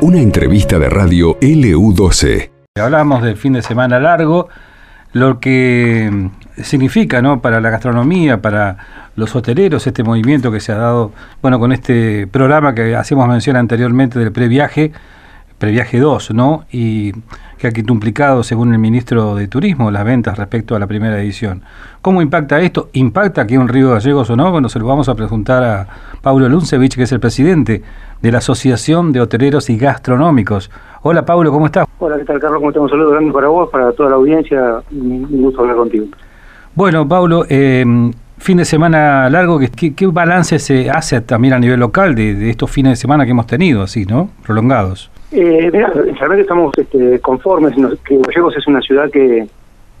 Una entrevista de radio LU12. Hablamos del fin de semana largo, lo que significa ¿no? para la gastronomía, para los hoteleros, este movimiento que se ha dado, bueno, con este programa que hacíamos mención anteriormente del previaje, previaje 2, ¿no? Y que ha quintuplicado, según el ministro de Turismo, las ventas respecto a la primera edición. ¿Cómo impacta esto? ¿Impacta aquí en Río Gallegos o no? Bueno, se lo vamos a preguntar a Paulo Luncevich, que es el presidente de la Asociación de Hoteleros y Gastronómicos. Hola, Paulo, ¿cómo estás? Hola, ¿qué tal, Carlos? ¿Cómo estamos? Un saludo grande para vos, para toda la audiencia. Un gusto hablar contigo. Bueno, Paulo, eh, fin de semana largo, ¿qué, ¿qué, balance se hace también a nivel local de, de estos fines de semana que hemos tenido, así, ¿no? Prolongados. Eh, mira, realmente estamos este, conformes, que Gallegos es una ciudad que,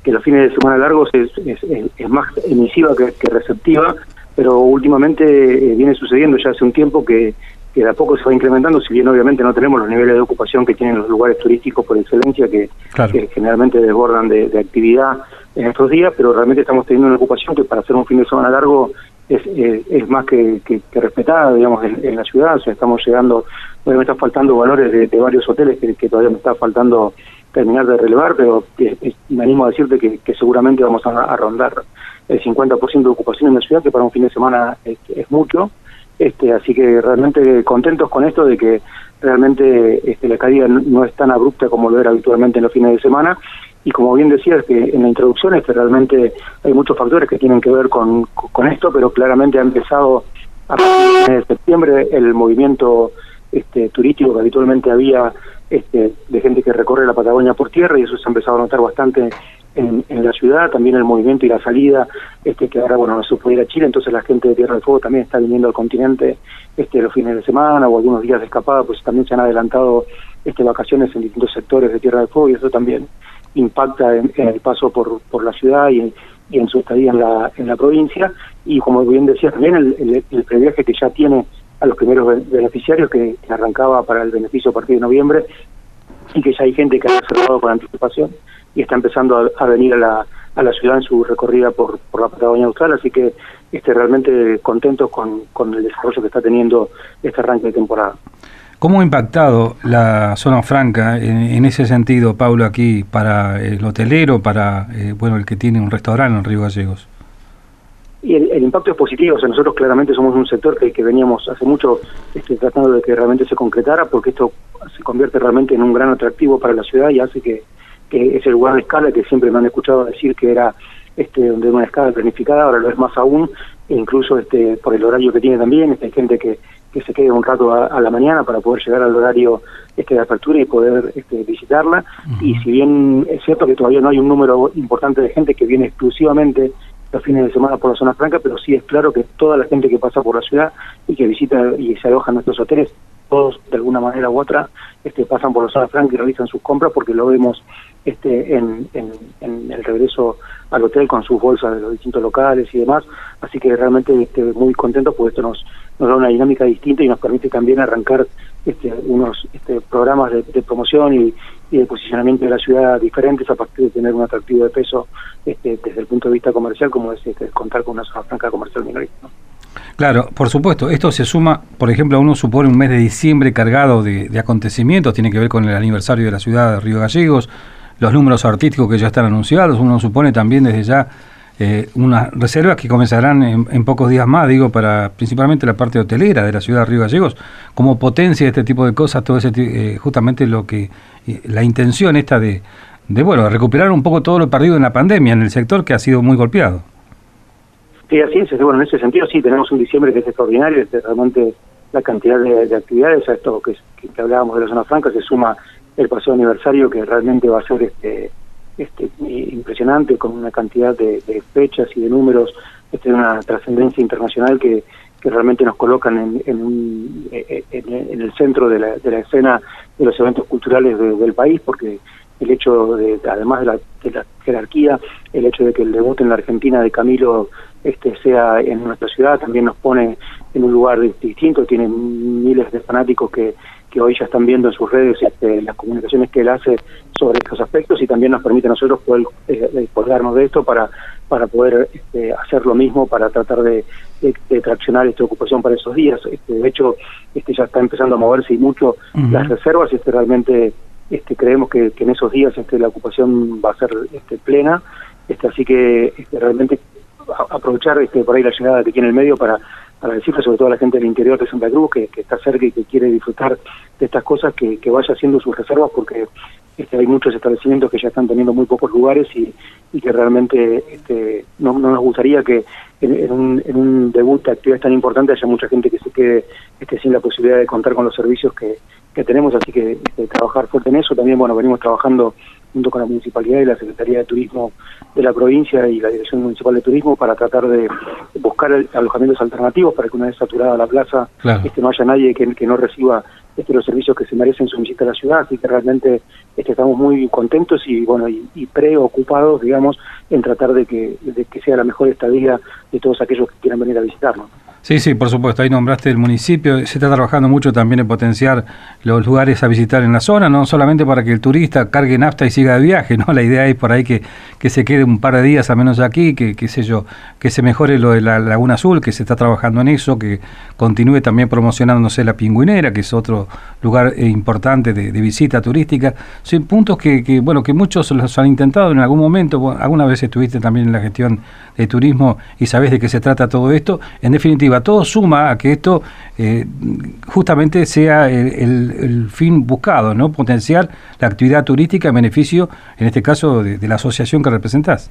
que los fines de semana largos es, es, más emisiva que, receptiva, pero últimamente eh, viene sucediendo ya hace un tiempo que, que de a poco se va incrementando, si bien obviamente no tenemos los niveles de ocupación que tienen los lugares turísticos por excelencia, que, generalmente desbordan de, actividad en estos días, pero realmente estamos teniendo una ocupación que para hacer un fin de semana largo es, es, más que, que, respetada, digamos, en, la ciudad, o sea, estamos llegando bueno, me están faltando valores de, varios hoteles que, todavía me está faltando terminar de relevar, pero me animo a decirte que, seguramente vamos a, rondar el 50% de ocupación en la ciudad, que para un fin de semana es, mucho. Este, así que realmente contentos con esto de que realmente este, la caída no es tan abrupta como lo era habitualmente en los fines de semana. Y como bien decías que en la introducción este, realmente hay muchos factores que tienen que ver con, con esto, pero claramente ha empezado a partir de septiembre el movimiento este, turístico que habitualmente había este, de gente que recorre la Patagonia por tierra y eso se ha empezado a notar bastante en, la ciudad, también el movimiento y la salida, este, que ahora bueno no se puede ir a Chile, entonces la gente de Tierra del Fuego también está viniendo al continente este, los fines de semana o algunos días de escapada, pues también se han adelantado este, vacaciones en distintos sectores de Tierra del Fuego y eso también impacta en, el paso por, por la ciudad y, en su estadía en la, en la provincia y como bien decía también el, el, el previaje que ya tiene a los primeros beneficiarios que, arrancaba para el beneficio a partir de noviembre y que ya hay gente que ha reservado con anticipación y está empezando a, venir a la, a la ciudad en su recorrida por, por la Patagonia Austral, así que este, realmente contentos con, con el desarrollo que está teniendo este arranque de temporada. ¿Cómo ha impactado la zona franca en, ese sentido, Pablo, aquí para el hotelero, para eh, bueno el que tiene un restaurante en Río Gallegos? y el, impacto es positivo. O sea, nosotros claramente somos un sector que, veníamos hace mucho este, tratando de que realmente se concretara, porque esto se convierte realmente en un gran atractivo para la ciudad y hace que, que ese lugar de escala que siempre me han escuchado decir que era este donde una escala planificada, ahora lo es más aún, e incluso este por el horario que tiene también, este, hay gente que, que se quede un rato a, la mañana para poder llegar al horario este de apertura y poder este, visitarla. Y si bien es cierto que todavía no hay un número importante de gente que viene exclusivamente los fines de semana por la zona franca, pero sí es claro que toda la gente que pasa por la ciudad y que visita y se aloja en nuestros hoteles, todos de alguna manera u otra este, pasan por la zona franca y realizan sus compras porque lo vemos este, en, en, el regreso al hotel con sus bolsas de los distintos locales y demás. Así que realmente este, muy contentos porque esto nos, nos da una dinámica distinta y nos permite también arrancar este, unos este, programas de, promoción y, de posicionamiento de la ciudad diferentes a partir de tener un atractivo de peso este, desde el punto de vista comercial, como es este, contar con una zona franca comercial minorista. Claro, por supuesto. Esto se suma, por ejemplo, a uno supone un mes de diciembre cargado de, acontecimientos, tiene que ver con el aniversario de la ciudad de Río Gallegos, los números artísticos que ya están anunciados, uno supone también desde ya eh, unas reservas que comenzarán en, pocos días más, digo, para principalmente la parte hotelera de la ciudad de Río Gallegos, como potencia este tipo de cosas, todo ese eh, justamente lo que eh, la intención esta de, de bueno, recuperar un poco todo lo perdido en la pandemia en el sector que ha sido muy golpeado. Sí, así es, bueno, en ese sentido sí, tenemos un diciembre que es extraordinario, este, realmente la cantidad de, actividades, a esto que, hablábamos de la zona franca, se suma el paseo aniversario que realmente va a ser este este, impresionante con una cantidad de, fechas y de números, este, una trascendencia internacional que, que realmente nos colocan en, en, en, el centro de la, de la, escena de los eventos culturales del país, porque el hecho de, además de la, de la, jerarquía, el hecho de que el debut en la Argentina de Camilo este, sea en nuestra ciudad, también nos pone en un lugar distinto, tiene miles de fanáticos que, que hoy ya están viendo en sus redes este, las comunicaciones que él hace sobre estos aspectos y también nos permite a nosotros poder eh, colgarnos de esto para, para poder este, hacer lo mismo, para tratar de, de, traccionar esta ocupación para esos días. Este, de hecho, este, ya está empezando a moverse y mucho las reservas, este, realmente este, creemos que, en esos días este, la ocupación va a ser este, plena, este, así que este, realmente aprovechar este, por ahí la llegada que tiene el medio para para decirle sobre todo a la gente del interior de Santa Cruz que, está cerca y que quiere disfrutar de estas cosas, que, vaya haciendo sus reservas porque este, hay muchos establecimientos que ya están teniendo muy pocos lugares y, que realmente este, no, nos gustaría que en, un, debut de actividades tan importante haya mucha gente que se quede este, sin la posibilidad de contar con los servicios que, que tenemos, así que este, trabajar fuerte en eso. También, bueno, venimos trabajando junto con la Municipalidad y la Secretaría de Turismo de la provincia y la Dirección Municipal de Turismo para tratar de buscar alojamientos alternativos para que una vez saturada la plaza este, no haya nadie que, que no reciba este, los servicios que se merecen su visita a la ciudad, así que realmente este, estamos muy contentos y bueno y, preocupados, digamos, en tratar de que, de que sea la mejor estadía de todos aquellos que quieran venir a visitarnos. Sí, sí, por supuesto. Ahí nombraste el municipio. Se está trabajando mucho también en potenciar los lugares a visitar en la zona, no solamente para que el turista cargue nafta y siga de viaje, ¿no? La idea es por ahí que, que se quede un par de días a menos aquí, que, qué sé yo, que se mejore lo de la Laguna Azul, que se está trabajando en eso, que continúe también promocionándose la Pingüinera, que es otro lugar eh, importante de, visita turística. Son puntos que, bueno, que muchos los han intentado en algún momento. alguna vez estuviste también en la gestión de turismo y sabes de qué se trata todo esto. En definitiva, todo suma a que esto eh, justamente sea el, fin buscado, ¿no? Potenciar la actividad turística en beneficio, en este caso, de, la asociación que representás.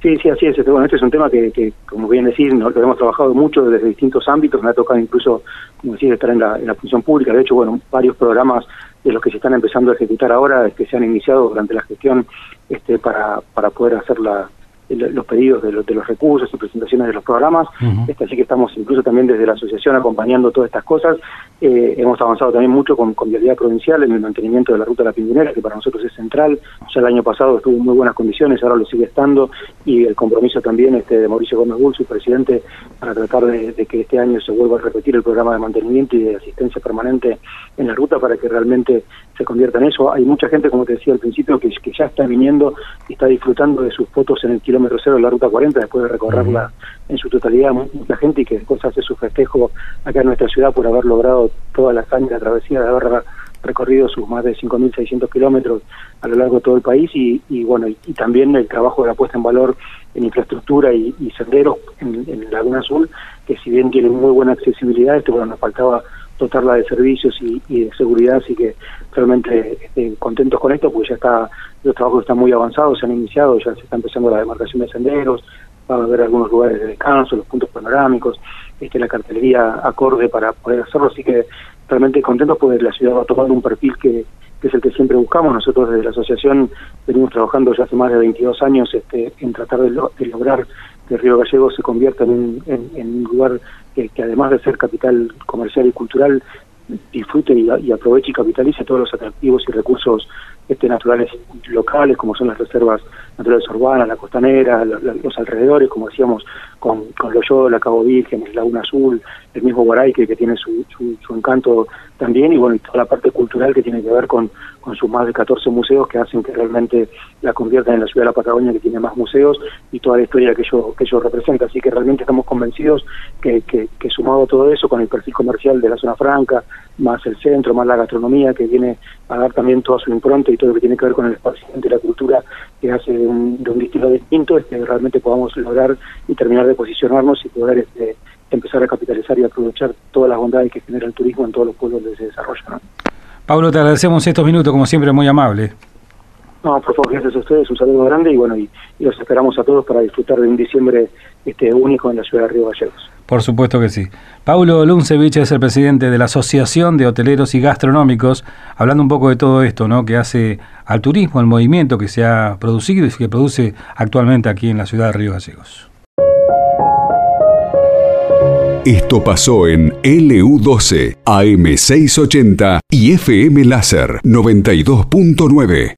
Sí, sí, así es. Este, bueno, este es un tema que, como bien decir, lo hemos trabajado mucho desde distintos ámbitos. Me ha tocado incluso, como decir, estar en la, en la función pública. De hecho, bueno, varios programas de los que se están empezando a ejecutar ahora, que se han iniciado durante la gestión este, para, para poder hacer la, los pedidos de, de, los recursos y presentaciones de los programas, este, así que estamos incluso también desde la asociación acompañando todas estas cosas. Eh, hemos avanzado también mucho con, con Vialidad Provincial en el mantenimiento de la ruta de la Pingüinera, que para nosotros es central. Ya el año pasado estuvo en muy buenas condiciones, ahora lo sigue estando, y el compromiso también este, de Mauricio Gómez Bull, su presidente, para tratar de, que este año se vuelva a repetir el programa de mantenimiento y de asistencia permanente en la ruta para que realmente se convierta en eso. Hay mucha gente, como te decía al principio, que, que ya está viniendo y está disfrutando de sus fotos en el kilómetro kilómetro cero de la ruta 40 después de recorrerla en su totalidad mucha gente y que después hace su festejo acá en nuestra ciudad por haber logrado toda la hazaña de travesía, de haber recorrido sus más de 5.600 kilómetros a lo largo de todo el país y, bueno y, también el trabajo de la puesta en valor en infraestructura y, senderos en, Laguna Azul que si bien tienen muy buena accesibilidad este bueno nos faltaba dotarla de servicios y, de seguridad, así que realmente este, contentos con esto, porque ya está, los trabajos están muy avanzados, se han iniciado, ya se está empezando la demarcación de senderos, va a haber algunos lugares de descanso, los puntos panorámicos, este, la cartelería acorde para poder hacerlo, así que realmente contentos porque la ciudad va tomando un perfil que, que es el que siempre buscamos. Nosotros desde la asociación venimos trabajando ya hace más de 22 años este, en tratar de, lograr que Río Gallego se convierta en, un lugar que, además de ser capital comercial y cultural, disfrute y, aproveche y capitalice todos los atractivos y recursos este, naturales locales, como son las reservas naturales urbanas, la costanera, los alrededores, como decíamos, con, con Loyola, Cabo Virgen, el Laguna Azul, el mismo Guaraique, que tiene su, su, encanto también, y bueno, toda la parte cultural que tiene que ver con, con sus más de 14 museos que hacen que realmente la conviertan en la ciudad de la Patagonia, que tiene más museos, y toda la historia que ello, que ello representa. Así que realmente estamos convencidos que, que, sumado todo eso, con el perfil comercial de la zona franca, más el centro, más la gastronomía, que viene a dar también toda su impronta y todo lo que tiene que ver con el esparcimiento y la cultura que hace de un, de un destino distinto, es que realmente podamos lograr y terminar de posicionarnos y poder este, empezar a capitalizar y aprovechar todas las bondades que genera el turismo en todos los pueblos donde se desarrolla. Pablo, te agradecemos estos minutos, como siempre, muy amable. No, por favor, gracias a ustedes, un saludo grande y bueno, y, los esperamos a todos para disfrutar de un diciembre este único en la ciudad de Río Gallegos. Por supuesto que sí. Paulo Luncevich es el presidente de la Asociación de Hoteleros y Gastronómicos, hablando un poco de todo esto, ¿no? Que hace al turismo, el movimiento que se ha producido y que produce actualmente aquí en la ciudad de Río Gallegos. Esto pasó en LU12, AM680 y FM Láser 92.9.